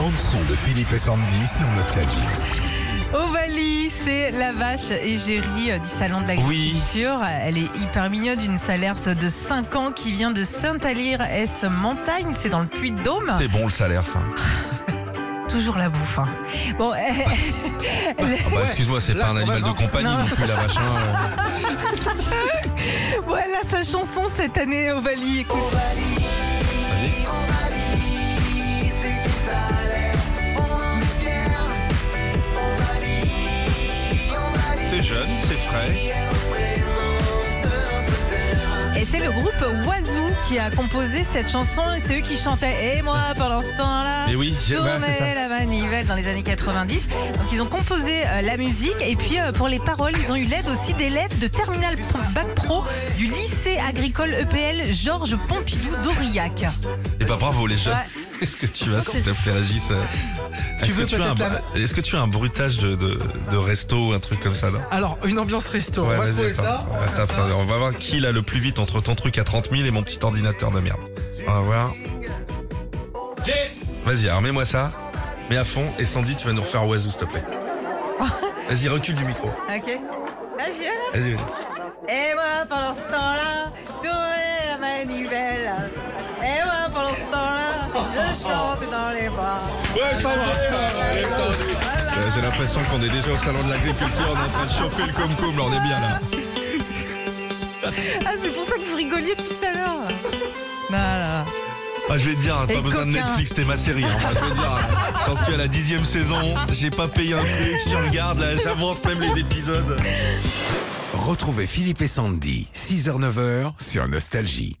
bande son de Philippe et Sandy sur Nostalgie. Ovalie, c'est la vache égérie euh, du salon de l'agriculture. Elle est hyper mignonne, une salaire de 5 ans qui vient de Saint-Alire-S Montagne, c'est dans le Puy-de-Dôme. C'est bon le salaire, ça. Toujours la bouffe. hein. Bon, elle- Ah bah, excuse-moi, c'est pas un animal de compagnie Non. non plus, la vache. hein. voilà sa chanson cette année, Ovalie. Écoute. Oiseau qui a composé cette chanson et c'est eux qui chantaient Et moi pendant ce temps-là Mais oui, la manivelle dans les années 90. Donc ils ont composé euh, la musique et puis euh, pour les paroles ils ont eu l'aide aussi d'élèves de Terminal Bac Pro du lycée agricole EPL Georges Pompidou d'Aurillac. Et bah bravo les jeunes. Ouais. Est-ce que tu vas, s'il te plaît, Régis euh, Est-ce que, tu as un, peut-être est-ce que tu as un bruitage de, de, de resto ou un truc comme ça, non Alors, une ambiance resto. Ouais, on va trouver ça. On va voir qui l'a le plus vite entre ton truc à 30 000 et mon petit ordinateur de merde. On va voir. Vas-y, alors mets-moi ça. Mets à fond. Et Sandy, tu vas nous refaire Oiseau, s'il te plaît. Vas-y, recule du micro. Ok Là je viens là. Vas-y, vas-y. Et moi pendant ce temps-là je chante dans les bras. Ouais, ça va. Euh, J'ai l'impression qu'on est déjà au salon de l'agriculture, on est en train de chauffer le com-com, là, on est bien là. Ah c'est pour ça que vous rigoliez tout à l'heure. Voilà. Ah, je vais te dire, hein, Et pas besoin de coquin. Netflix, t'es ma série. Hein. Moi, je vais te dire, hein, j'en suis à la dixième saison, j'ai pas payé un truc, je regarde, là, j'avance même les épisodes. Retrouvez Philippe et Sandy, 6h-9h sur Nostalgie.